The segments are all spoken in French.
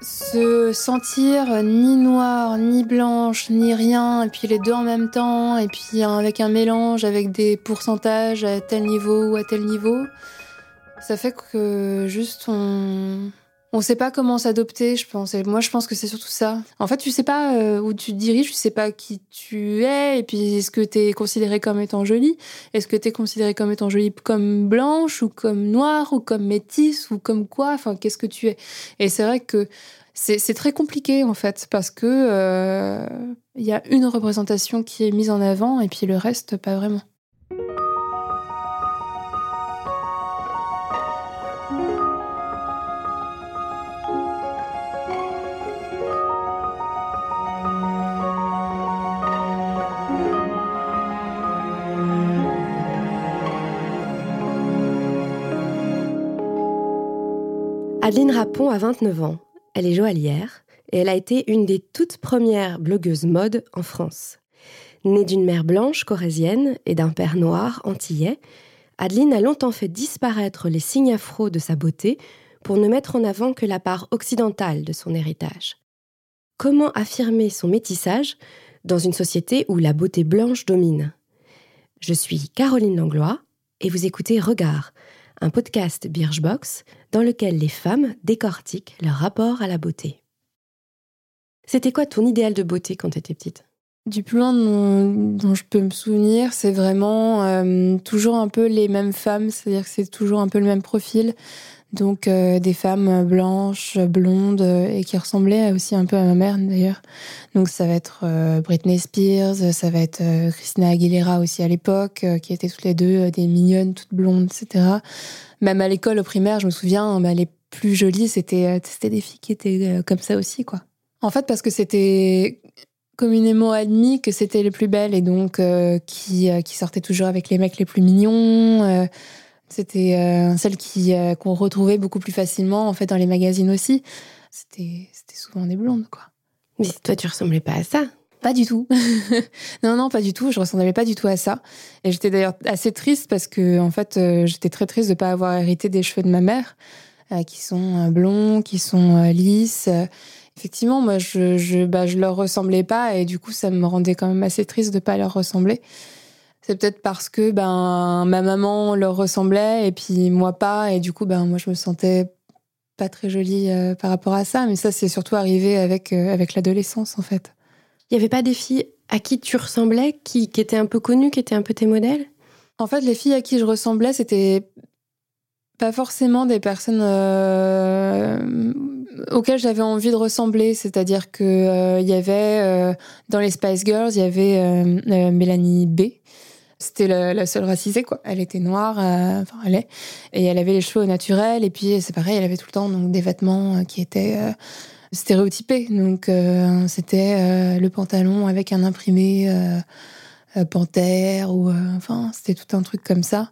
se sentir ni noire, ni blanche, ni rien, et puis les deux en même temps, et puis avec un mélange, avec des pourcentages à tel niveau ou à tel niveau, ça fait que juste on on sait pas comment s'adopter, je pense. Et moi, je pense que c'est surtout ça. En fait, tu sais pas euh, où tu te diriges, tu sais pas qui tu es, et puis est-ce que tu es considéré comme étant jolie? Est-ce que tu es considéré comme étant jolie comme blanche, ou comme noire, ou comme métisse, ou comme quoi? Enfin, qu'est-ce que tu es? Et c'est vrai que c'est très compliqué, en fait, parce que euh, il y a une représentation qui est mise en avant, et puis le reste, pas vraiment. Adeline Rapon a 29 ans. Elle est joaillière et elle a été une des toutes premières blogueuses mode en France. Née d'une mère blanche corésienne et d'un père noir antillais, Adeline a longtemps fait disparaître les signes afro de sa beauté pour ne mettre en avant que la part occidentale de son héritage. Comment affirmer son métissage dans une société où la beauté blanche domine? Je suis Caroline Langlois et vous écoutez Regard, un podcast Birchbox dans lequel les femmes décortiquent leur rapport à la beauté. C'était quoi ton idéal de beauté quand tu étais petite? Du plus loin dont, je peux me souvenir, c'est vraiment euh, toujours un peu les mêmes femmes, c'est-à-dire que c'est toujours un peu le même profil. Donc euh, des femmes blanches, blondes euh, et qui ressemblaient aussi un peu à ma mère d'ailleurs. Donc ça va être Britney Spears, ça va être Christina Aguilera aussi à l'époque, qui étaient toutes les deux des mignonnes, toutes blondes, etc. Même à l'école au primaire, je me souviens, bah, les plus jolies, c'était c'était des filles qui étaient comme ça aussi, quoi. En fait, parce que c'était communément admis que c'était les plus belles et donc qui, qui sortaient toujours avec les mecs les plus mignons c'était euh, celle qui euh, qu'on retrouvait beaucoup plus facilement en fait dans les magazines aussi. C'était c'était souvent des blondes quoi. Mais toi tu ressemblais pas à ça. Pas du tout. non non pas du tout. Je ressemblais pas du tout à ça. Et j'étais d'ailleurs assez triste parce que en fait euh, j'étais très triste de pas avoir hérité des cheveux de ma mère qui sont blonds, qui sont lisses. Effectivement, moi, je, je, bah, je leur ressemblais pas et du coup, ça me rendait quand même assez triste de pas leur ressembler. C'est peut-être parce que ben ma maman leur ressemblait et puis moi pas et du coup ben moi je me sentais pas très jolie euh, par rapport à ça mais ça c'est surtout arrivé avec euh, avec l'adolescence en fait. Il y avait pas des filles à qui tu ressemblais qui, qui étaient un peu connues, qui étaient un peu tes modèles? En fait, les filles à qui je ressemblais, c'était pas forcément des personnes euh, auxquelles j'avais envie de ressembler. C'est-à-dire que il y avait dans les Spice Girls, il y avait Mélanie B c'était la, seule racisée, quoi. Elle était noire, euh, enfin, elle est. Et elle avait les cheveux naturels. Et puis, c'est pareil, elle avait tout le temps donc, des vêtements euh, qui étaient euh, stéréotypés. Donc, c'était le pantalon avec un imprimé panthère ou. enfin, c'était tout un truc comme ça.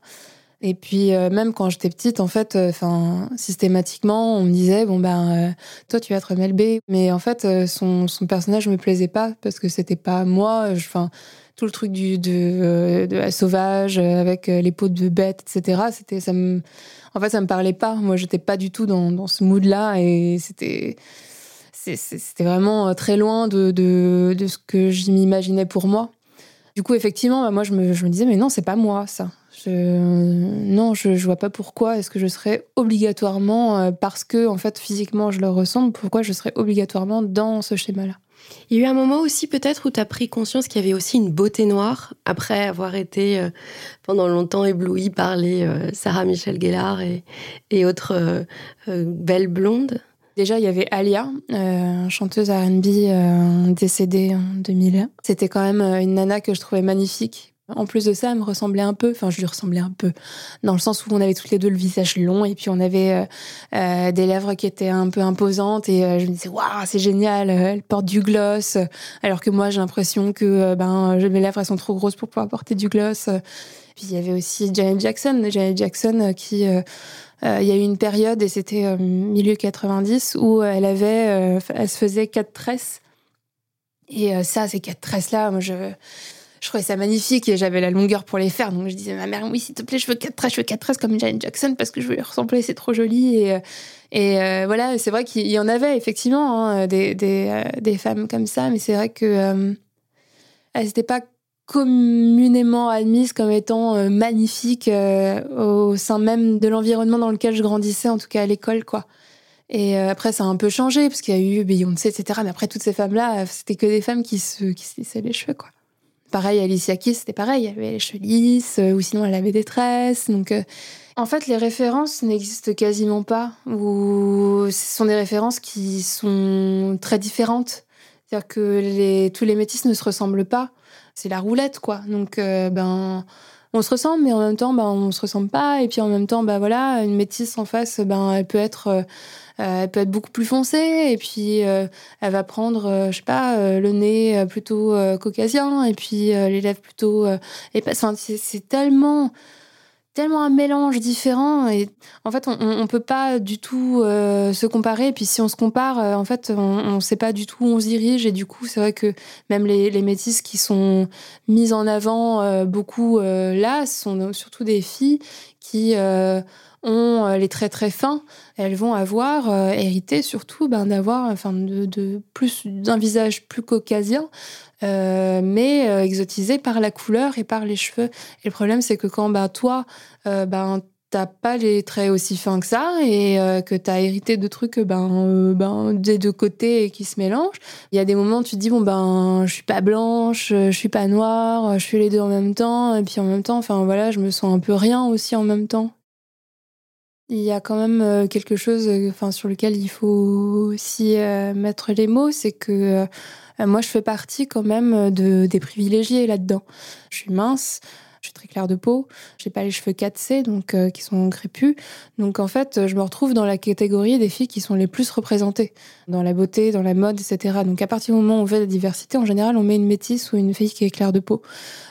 Et puis même quand j'étais petite, en fait, enfin systématiquement, on me disait bon ben toi tu vas être Mel B, mais en fait son, son personnage me plaisait pas parce que c'était pas moi. Enfin tout le truc du, de, euh, la sauvage euh, avec euh, les peaux de bête, etc. C'était, ça me, en fait, ça me parlait pas. Moi, j'étais pas du tout dans, dans ce mood-là et c'était, c'était vraiment très loin de, de, de ce que j'imaginais pour moi. Du coup, effectivement, moi, je me, je me disais, mais non, c'est pas moi, ça. Je, non, je, je vois pas pourquoi est-ce que je serais obligatoirement, parce que, en fait, physiquement, je leur ressemble, pourquoi je serais obligatoirement dans ce schéma-là? Il y a eu un moment aussi peut-être où tu as pris conscience qu'il y avait aussi une beauté noire, après avoir été euh, pendant longtemps ébloui par les euh, Sarah Michel Gellar et, et autres euh, belles blondes. Déjà, il y avait Alia, chanteuse R&B décédée en 2001. C'était quand même une nana que je trouvais magnifique, en plus de ça, elle me ressemblait un peu, enfin je lui ressemblais un peu, dans le sens où on avait toutes les deux le visage long et puis on avait euh, euh, des lèvres qui étaient un peu imposantes et euh, je me disais waouh c'est génial, elle porte du gloss, alors que moi j'ai l'impression que ben mes lèvres elles sont trop grosses pour pouvoir porter du gloss. Puis il y avait aussi Janet Jackson, Janet Jackson qui il y a eu une période et c'était milieu 90 où elle avait elle se faisait quatre tresses. Et ça ces quatre tresses là moi je je trouvais ça magnifique et j'avais la longueur pour les faire. Donc je disais à ma mère, oui, s'il te plaît, je veux 4 tresses, je veux 4 tresses comme Janet Jackson parce que je veux lui ressembler, c'est trop joli. Et, et euh, voilà, c'est vrai qu'il y en avait effectivement hein, euh, des, femmes comme ça, mais c'est vrai que euh, elles n'étaient pas communément admises comme étant magnifiques au sein même de l'environnement dans lequel je grandissais, en tout cas à l'école, quoi. Et après, ça a un peu changé, parce qu'il y a eu Beyoncé, etc. Mais après, toutes ces femmes-là, c'était que des femmes qui se, qui se lissaient les cheveux, quoi. Pareil, Alicia Keys, c'était pareil. Elle avait les cheveux lisses, ou sinon elle avait des tresses. Donc, en fait, les références n'existent quasiment pas, ou ce sont des références qui sont très différentes. C'est-à-dire que tous les métis ne se ressemblent pas. C'est la roulette, quoi. Donc, euh, ben, on se ressemble, mais en même temps, ben, on se ressemble pas. Et puis en même temps, ben voilà, une métisse en face, ben, elle peut être, euh, elle peut être beaucoup plus foncée. Et puis, euh, elle va prendre, je sais pas, le nez plutôt caucasien, et puis les lèvres plutôt. et c'est tellement tellement un mélange différent et en fait on, on peut pas du tout euh, se comparer. Et puis si on se compare euh, en fait on, on sait pas du tout où on se dirige. Et du coup c'est vrai que même les, les métisses qui sont mises en avant euh, beaucoup là sont surtout des filles qui ont les traits très fins elles vont avoir hérité surtout ben, d'avoir enfin de, plus d'un visage plus caucasien euh, mais euh, exotisé par la couleur et par les cheveux. Et le problème, c'est que quand bah, toi, euh, ben, t'as pas les traits aussi fins que ça et que t'as hérité de trucs ben, ben, des deux côtés qui se mélangent, il y a des moments où tu te dis, bon, ben, je suis pas blanche, je suis pas noire, je suis les deux en même temps, et puis en même temps, enfin voilà, je me sens un peu rien aussi en même temps. Il y a quand même quelque chose enfin, sur lequel il faut aussi mettre les mots, c'est que euh, moi, je fais partie quand même euh, de, des privilégiés là-dedans. Je suis mince, je suis très claire de peau, j'ai pas les cheveux 4C, donc euh, qui sont crépus. Donc en fait, je me retrouve dans la catégorie des filles qui sont les plus représentées dans la beauté, dans la mode, etc. Donc à partir du moment où on fait la diversité, en général, on met une métisse ou une fille qui est claire de peau.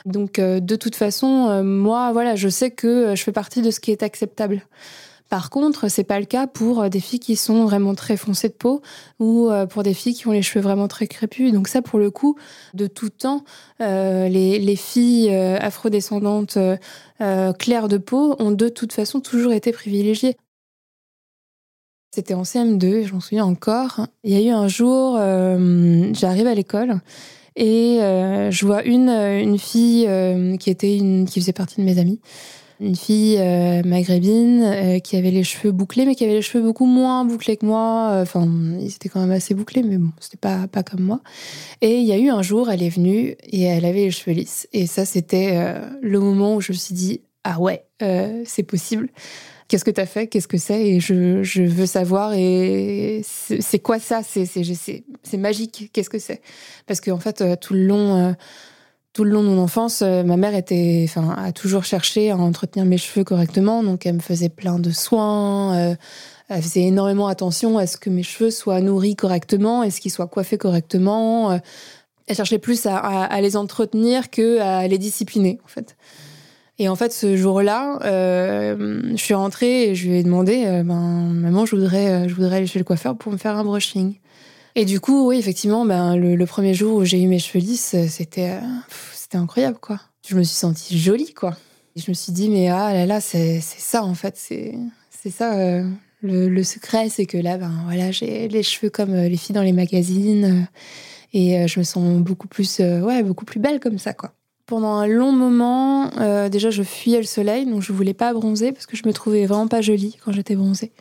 Donc de toute façon, moi, voilà, je sais que je fais partie de ce qui est acceptable. Par contre, c'est pas le cas pour euh, des filles qui sont vraiment très foncées de peau ou euh, pour des filles qui ont les cheveux vraiment très crépus. Donc ça, pour le coup, de tout temps, euh, les, filles afrodescendantes claires de peau ont de toute façon toujours été privilégiées. C'était en CM2, je m'en souviens encore. Il y a eu un jour, j'arrive à l'école et je vois une, fille qui faisait partie de mes amies une fille euh, maghrébine euh, qui avait les cheveux bouclés, mais qui avait les cheveux beaucoup moins bouclés que moi. Euh, enfin, ils étaient quand même assez bouclés, mais bon, c'était pas, pas comme moi. Et il y a eu un jour, elle est venue et elle avait les cheveux lisses. Et ça, c'était le moment où je me suis dit, ah ouais, c'est possible. Qu'est-ce que tu as fait? Qu'est-ce que c'est? Et je, je, veux savoir. Et c'est quoi ça? C'est magique. Qu'est-ce que c'est Parce qu'en en fait, tout le long tout le long de mon enfance, euh, ma mère était, enfin, a toujours cherché à entretenir mes cheveux correctement, donc elle me faisait plein de soins. Euh, elle faisait énormément attention à ce que mes cheveux soient nourris correctement et ce qu'ils soient coiffés correctement. Euh, elle cherchait plus à, les entretenir que à les discipliner, en fait. Et en fait, ce jour-là, je suis rentrée et je lui ai demandé, ben, maman, je voudrais, je voudrais aller chez le coiffeur pour me faire un brushing. Et du coup, oui, effectivement, ben, le, premier jour où j'ai eu mes cheveux lisses, c'était euh, c'était incroyable, quoi. Je me suis sentie jolie, quoi. Je me suis dit, mais ah là là, c'est ça, en fait. C'est ça. Euh, le, secret, c'est que là, ben, voilà, j'ai les cheveux comme euh, les filles dans les magazines. et je me sens beaucoup plus, ouais, beaucoup plus belle comme ça, quoi. Pendant un long moment, déjà, je fuyais le soleil, donc je voulais pas bronzer parce que je me trouvais vraiment pas jolie quand j'étais bronzée.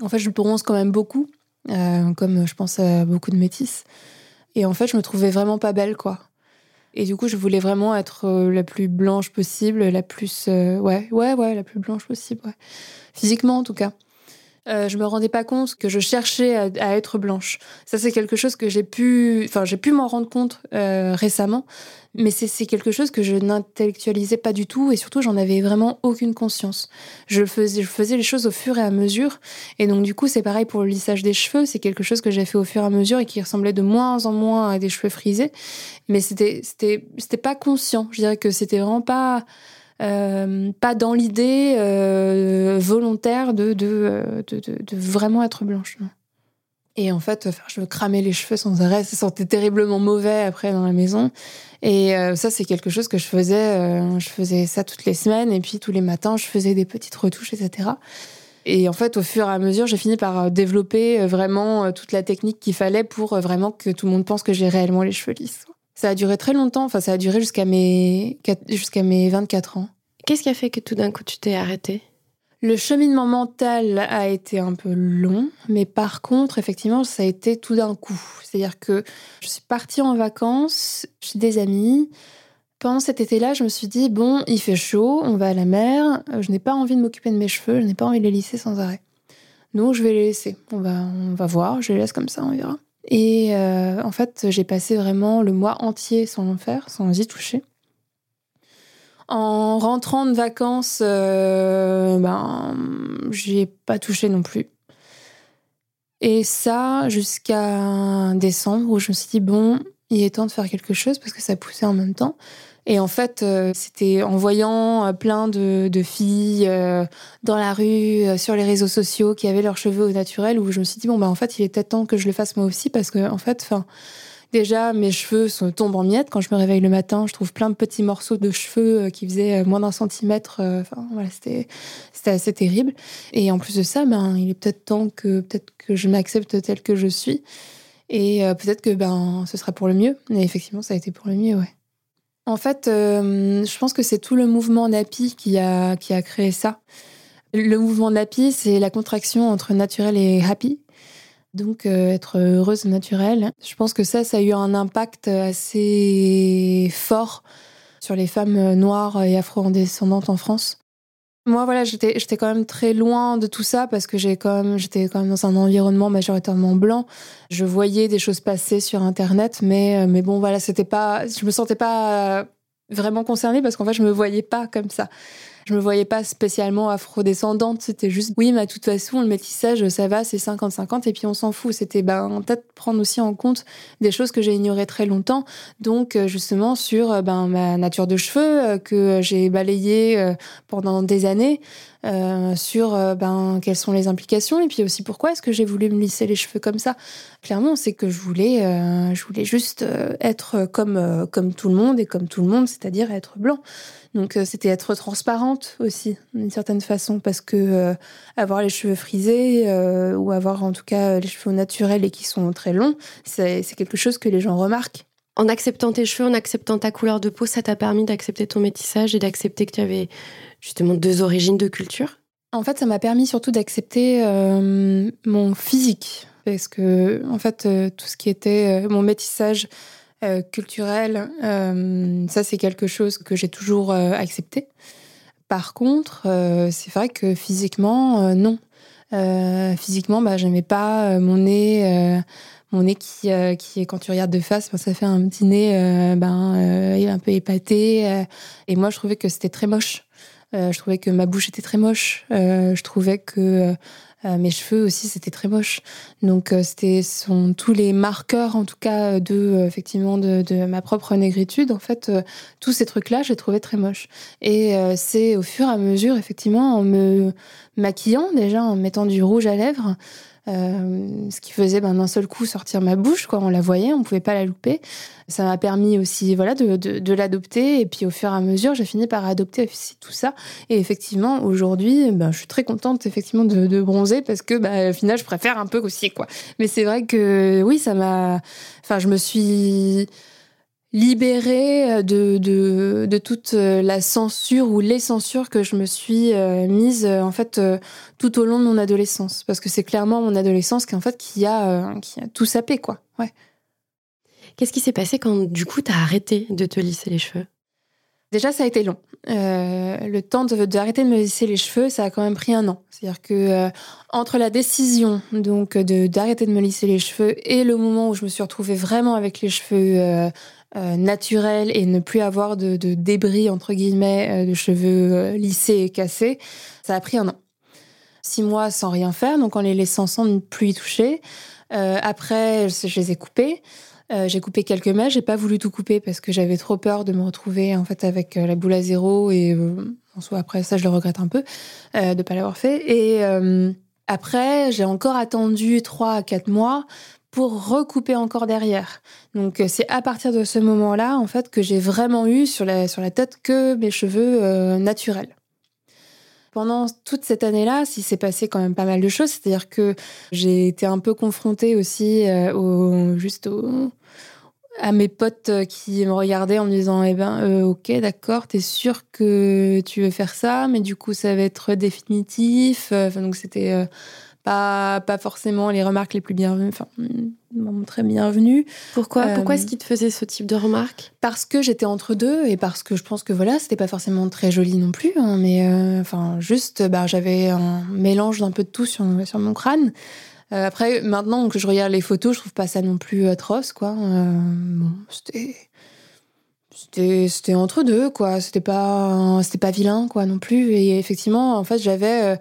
En fait, je bronze quand même beaucoup. Euh, comme je pense à beaucoup de métisses. Et en fait, je me trouvais vraiment pas belle, quoi. Et du coup, je voulais vraiment être euh, la plus blanche possible, la plus. Euh, ouais, ouais, ouais, la plus blanche possible, ouais. Physiquement, en tout cas. Euh, je me rendais pas compte que je cherchais à, être blanche. Ça, c'est quelque chose que j'ai pu, enfin, j'ai pu m'en rendre compte euh, récemment, mais c'est quelque chose que je n'intellectualisais pas du tout et surtout, j'en avais vraiment aucune conscience. Je faisais, je faisais les choses au fur et à mesure, et donc du coup, c'est pareil pour le lissage des cheveux. C'est quelque chose que j'ai fait au fur et à mesure et qui ressemblait de moins en moins à des cheveux frisés, mais c'était, c'était, c'était pas conscient. Je dirais que c'était vraiment pas euh, pas dans l'idée euh, volontaire de de, de, vraiment être blanche. Et en fait, je me cramais les cheveux sans arrêt. Ça sentait terriblement mauvais après dans la maison. Et euh, ça, c'est quelque chose que je faisais. Je faisais ça toutes les semaines. Et puis tous les matins, je faisais des petites retouches, etc. Et en fait, au fur et à mesure, j'ai fini par développer vraiment toute la technique qu'il fallait pour vraiment que tout le monde pense que j'ai réellement les cheveux lisses. Ça a duré très longtemps. Enfin, ça a duré jusqu'à mes, jusqu'à mes 24 ans. Qu'est-ce qui a fait que tout d'un coup tu t'es arrêtée? Le cheminement mental a été un peu long, mais par contre, effectivement, ça a été tout d'un coup. C'est-à-dire que je suis partie en vacances chez des amis. Pendant cet été-là, je me suis dit, bon, il fait chaud, on va à la mer, je n'ai pas envie de m'occuper de mes cheveux, je n'ai pas envie de les lisser sans arrêt. Donc, je vais les laisser. On va, on va voir, je les laisse comme ça, on verra. Et euh, en fait, j'ai passé vraiment le mois entier sans en faire, sans y toucher. En rentrant de vacances, euh, ben, j'y ai pas touché non plus. Et ça, jusqu'à décembre, où je me suis dit, bon, il est temps de faire quelque chose parce que ça poussait en même temps. Et en fait, euh, c'était en voyant euh, plein de, filles dans la rue, sur les réseaux sociaux, qui avaient leurs cheveux au naturel, où je me suis dit, bon, bah, en fait, il est peut-être temps que je le fasse moi aussi parce que, en fait, enfin Déjà, mes cheveux tombent en miettes. Quand je me réveille le matin, je trouve plein de petits morceaux de cheveux euh, qui faisaient euh, moins d'un centimètre. Euh, enfin, voilà, c'était, assez terrible. Et en plus de ça, ben, il est peut-être temps que, peut-être que je m'accepte tel que je suis. Et peut-être que ben, ce sera pour le mieux. Et effectivement, ça a été pour le mieux, ouais. En fait, je pense que c'est tout le mouvement NAPI qui a, qui a créé ça. Le mouvement NAPI, c'est la contraction entre naturel et happy. Donc euh, être heureuse naturelle. Je pense que ça, ça a eu un impact assez fort sur les femmes noires et afro-descendantes en France. Moi, voilà, j'étais, j'étais quand même très loin de tout ça parce que j'ai quand même, j'étais quand même dans un environnement majoritairement blanc. Je voyais des choses passer sur Internet, mais, euh, mais bon, voilà, c'était pas, je me sentais pas vraiment concernée parce qu'en fait, je me voyais pas comme ça. Je me voyais pas spécialement afro-descendante. C'était juste, oui, mais de toute façon, le métissage, ça va, c'est 50-50, et puis on s'en fout. C'était ben, peut-être prendre aussi en compte des choses que j'ai ignorées très longtemps. Donc, euh, justement, sur euh, ben, ma nature de cheveux, euh, que j'ai balayé pendant des années. Sur ben, quelles sont les implications et puis aussi pourquoi est-ce que j'ai voulu me lisser les cheveux comme ça. Clairement, c'est que je voulais, je voulais juste être comme, comme tout le monde et comme tout le monde, c'est-à-dire être blanc. Donc euh, c'était être transparente aussi d'une certaine façon parce que euh, avoir les cheveux frisés euh, ou avoir en tout cas les cheveux naturels et qui sont très longs, c'est quelque chose que les gens remarquent. En acceptant tes cheveux, en acceptant ta couleur de peau, ça t'a permis d'accepter ton métissage et d'accepter que tu avais justement deux origines de culture? En fait, ça m'a permis surtout d'accepter mon physique parce que en fait tout ce qui était mon métissage euh, culturel, euh, ça c'est quelque chose que j'ai toujours euh, accepté. Par contre, c'est vrai que physiquement, non. physiquement, bah, j'aimais pas mon nez mon nez qui, qui quand tu regardes de face, ben, ça fait un petit nez ben, un peu épaté. et moi, je trouvais que c'était très moche. Je trouvais que ma bouche était très moche. je trouvais que euh, mes cheveux aussi, c'était très moche. Donc, euh, c'était sont tous les marqueurs, en tout cas, de effectivement de, ma propre négritude. En fait, euh, tous ces trucs-là, j'ai trouvé très moches. Et c'est au fur et à mesure, effectivement, en me maquillant déjà, en mettant du rouge à lèvres, euh, ce qui faisait ben, d'un seul coup sortir ma bouche, quoi. On la voyait, on pouvait pas la louper. Ça m'a permis aussi, voilà, de, de, l'adopter. Et puis au fur et à mesure, j'ai fini par adopter tout ça. Et effectivement, aujourd'hui, ben, je suis très contente effectivement de, de bronzer parce que, ben, au final, je préfère un peu aussi, quoi. Mais c'est vrai que oui, ça m'a, enfin, je me suis libérée euh, de, de, toute euh, la censure ou les censures que je me suis euh, mise en fait tout au long de mon adolescence. Parce que c'est clairement mon adolescence qui fait qui a qui a tout sapé quoi. Ouais. Qu'est-ce qui s'est passé quand du coup tu as arrêté de te lisser les cheveux? Déjà, ça a été long. le temps d'arrêter de, me lisser les cheveux, ça a quand même pris un an. C'est-à-dire que entre la décision donc de d'arrêter de me lisser les cheveux et le moment où je me suis retrouvée vraiment avec les cheveux euh, naturel et ne plus avoir de, débris, entre guillemets, euh, de cheveux euh, lissés et cassés, ça a pris un an. Six mois sans rien faire, donc en les laissant sans ne plus y toucher. après, je, les ai coupés. J'ai coupé quelques mèches, j'ai pas voulu tout couper parce que j'avais trop peur de me retrouver en fait avec la boule à zéro et en soit après ça je le regrette un peu de pas l'avoir fait. Et Après, j'ai encore attendu 3 à 4 mois pour recouper encore derrière. Donc c'est à partir de ce moment-là en fait que j'ai vraiment eu sur la, sur la tête que mes cheveux naturels pendant toute cette année-là, s'il s'est passé quand même pas mal de choses. C'est-à-dire que j'ai été un peu confrontée aussi euh, au, juste à mes potes qui me regardaient en me disant Eh ben, euh, ok, d'accord, t'es sûr que tu veux faire ça, mais du coup, ça va être définitif. Donc, c'était euh, pas, pas forcément les remarques les plus bienvenues, enfin, très bienvenues. Pourquoi, Pourquoi est-ce qu'il te faisait ce type de remarques? Parce que j'étais entre deux et parce que je pense que voilà, c'était pas forcément très joli non plus, hein, mais euh, enfin, juste, bah, j'avais un mélange d'un peu de tout sur, sur mon crâne. Euh, après, maintenant que je regarde les photos, je trouve pas ça non plus atroce, quoi. Euh, bon, c'était. C'était, entre deux, quoi. C'était pas, c'était pas vilain, quoi, non plus. Et effectivement, en fait, j'avais.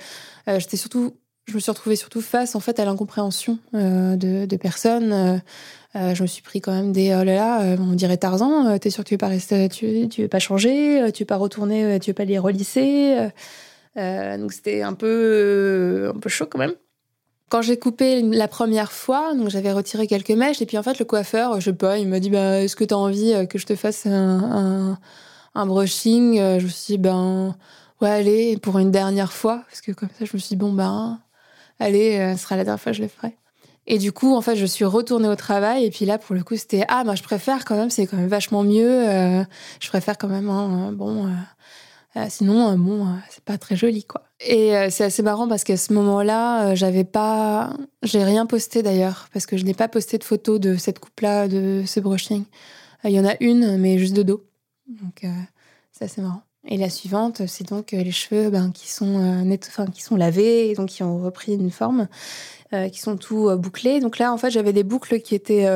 j'étais surtout je me suis retrouvée surtout face en fait à l'incompréhension euh, de, personnes. Euh, euh, je me suis pris quand même des oh là là, on dirait Tarzan. T'es sûr que tu veux pas rester, tu, tu veux pas changer, tu veux pas retourner, tu veux pas les relisser. donc c'était un peu un peu chaud quand même. Quand j'ai coupé la première fois, donc j'avais retiré quelques mèches et puis en fait le coiffeur, je sais pas, il m'a dit bah est-ce que tu as envie que je te fasse un, un, brushing? Je me suis dit ben ouais allez pour une dernière fois parce que comme ça je me suis dit bon ben allez, euh, ce sera la dernière fois que je le ferai. Et du coup, en fait, je suis retournée au travail. Et puis là, pour le coup, c'était ah, moi, je préfère quand même. C'est quand même vachement mieux. Euh, je préfère quand même. Hein, bon, euh, sinon, bon, c'est pas très joli, quoi. Et c'est assez marrant parce qu'à ce moment-là, j'avais pas, j'ai rien posté d'ailleurs parce que je n'ai pas posté de photos de cette coupe-là, de ce brushing. Il y en a une, mais juste de dos. Donc, c'est assez marrant. Et la suivante, c'est donc euh, les cheveux ben, qui, sont, euh, enfin, qui sont lavés, et donc qui ont repris une forme, euh, qui sont tout bouclés. Donc là, en fait, j'avais des boucles qui étaient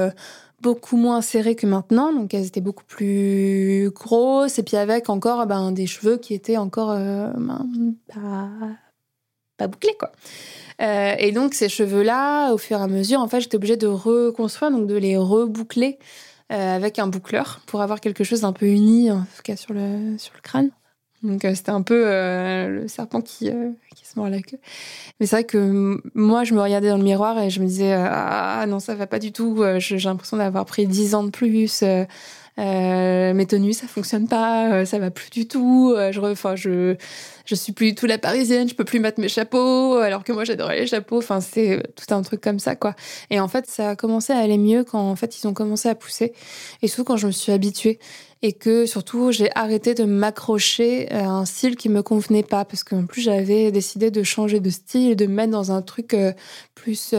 beaucoup moins serrées que maintenant, donc elles étaient beaucoup plus grosses, et puis avec encore ben, des cheveux qui étaient encore ben, pas, pas, bouclés, quoi. et donc ces cheveux-là, au fur et à mesure, en fait, j'étais obligée de reconstruire, donc de les reboucler avec un boucleur pour avoir quelque chose d'un peu uni, en tout cas sur le, sur le crâne. Donc euh, c'était un peu euh, le serpent qui, qui se mord la queue. Mais c'est vrai que moi, je me regardais dans le miroir et je me disais Ah non, ça va pas du tout. J'ai l'impression d'avoir pris 10 ans de plus. Euh, mes tenues, ça fonctionne pas, euh, ça va plus du tout. Euh, je, enfin, je, je suis plus du tout la parisienne, je peux plus mettre mes chapeaux, alors que moi j'adorais les chapeaux. Enfin, c'est tout un truc comme ça, quoi. Et en fait, ça a commencé à aller mieux quand en fait ils ont commencé à pousser, et surtout quand je me suis habituée et que surtout j'ai arrêté de m'accrocher à un style qui me convenait pas parce qu'en plus j'avais décidé de changer de style, de me mettre dans un truc plus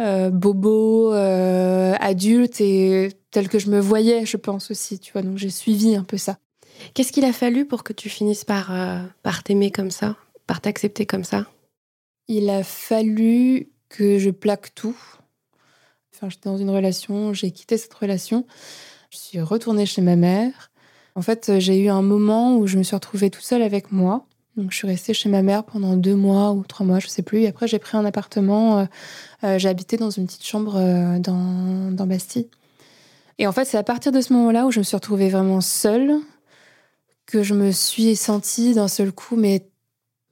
euh, bobo, euh, adulte et tel que je me voyais, je pense aussi, tu vois. Donc j'ai suivi un peu ça. Qu'est-ce qu'il a fallu pour que tu finisses par, euh, par t'aimer comme ça, par t'accepter comme ça? Il a fallu que je plaque tout. Enfin, j'étais dans une relation, j'ai quitté cette relation. Je suis retournée chez ma mère. En fait, j'ai eu un moment où je me suis retrouvée toute seule avec moi. Donc, je suis restée chez ma mère pendant deux mois ou trois mois, je sais plus. Et après, j'ai pris un appartement. Euh, euh, j'ai habité dans une petite chambre dans, dans Bastille. Et en fait, c'est à partir de ce moment-là où je me suis retrouvée vraiment seule que je me suis sentie d'un seul coup, mais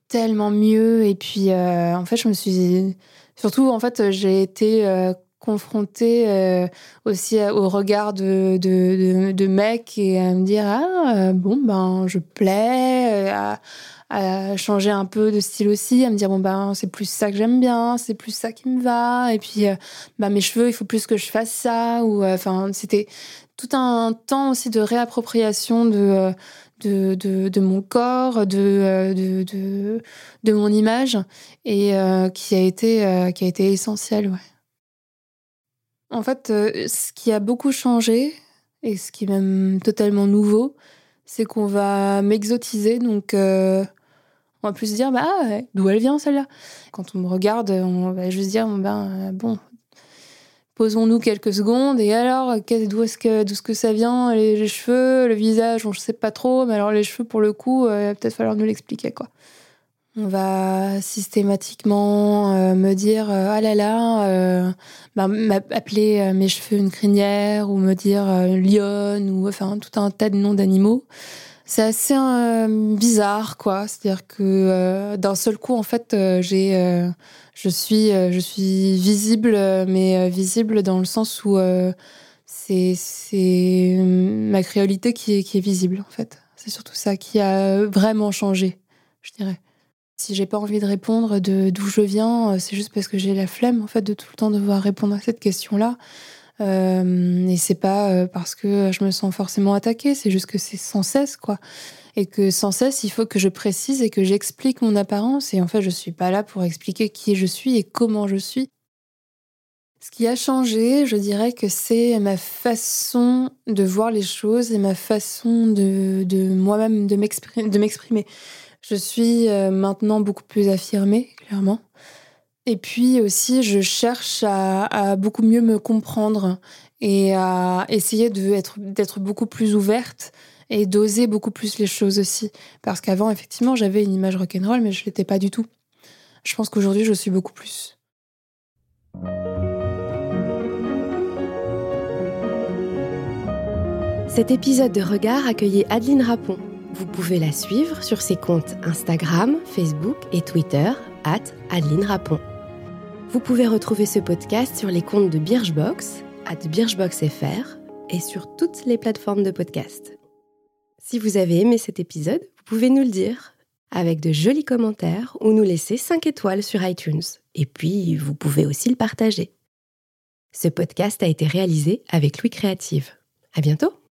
tellement mieux. Et puis, en fait, je me suis. Surtout, en fait, j'ai été confrontée aussi au regard de, de, mecs et à me dire Ah, bon, ben, je plais. À, à changer un peu de style aussi, à me dire bon ben c'est plus ça que j'aime bien, c'est plus ça qui me va, et puis ben mes cheveux il faut plus que je fasse ça ou euh, enfin c'était tout un temps aussi de réappropriation de euh, de, de, mon corps, de, de, de, mon image, et qui a été qui a été essentiel, ouais. En fait, ce qui a beaucoup changé et ce qui est même totalement nouveau, c'est qu'on va m'exotiser. Donc, on va plus se dire, bah, d'où elle vient celle-là? Quand on me regarde, on va juste dire, ben, euh, bon, posons-nous quelques secondes. Et alors, d'où est-ce que, est-ce que ça vient? Les, cheveux, le visage, on ne sait pas trop. Mais alors, les cheveux, pour le coup, euh, il va peut-être falloir nous l'expliquer, quoi. On va systématiquement euh, me dire ah là là, bah, m'appeler mes cheveux une crinière ou me dire lionne ou enfin tout un tas de noms d'animaux. c'est assez bizarre, quoi. C'est-à-dire que d'un seul coup, en fait, j'ai, je suis, je suis visible, mais visible dans le sens où c'est, c'est ma créolité qui est visible, en fait. C'est surtout ça qui a vraiment changé, je dirais. Si j'ai pas envie de répondre de d'où je viens, euh, c'est juste parce que j'ai la flemme en fait de tout le temps devoir répondre à cette question-là. Euh, et c'est pas euh, parce que je me sens forcément attaquée, c'est juste que c'est sans cesse quoi. Et que sans cesse, il faut que je précise et que j'explique mon apparence. Et en fait, je suis pas là pour expliquer qui je suis et comment je suis. Ce qui a changé, je dirais que c'est ma façon de voir les choses et ma façon de, de moi-même de m'exprimer. Je suis euh, maintenant beaucoup plus affirmée, clairement. Et puis aussi, je cherche à, beaucoup mieux me comprendre et à essayer d'être beaucoup plus ouverte et d'oser beaucoup plus les choses aussi. Parce qu'avant, effectivement, j'avais une image rock'n'roll, mais je l'étais pas du tout. Je pense qu'aujourd'hui, je suis beaucoup plus. Cet épisode de Regard accueillait Adeline Rapon, vous pouvez la suivre sur ses comptes Instagram, Facebook et Twitter, at Adeline Rapon. Vous pouvez retrouver ce podcast sur les comptes de Birchbox, at BirchboxFR, et sur toutes les plateformes de podcast. Si vous avez aimé cet épisode, vous pouvez nous le dire avec de jolis commentaires ou nous laisser 5 étoiles sur iTunes. Et puis, vous pouvez aussi le partager. Ce podcast a été réalisé avec Louis Créative. À bientôt!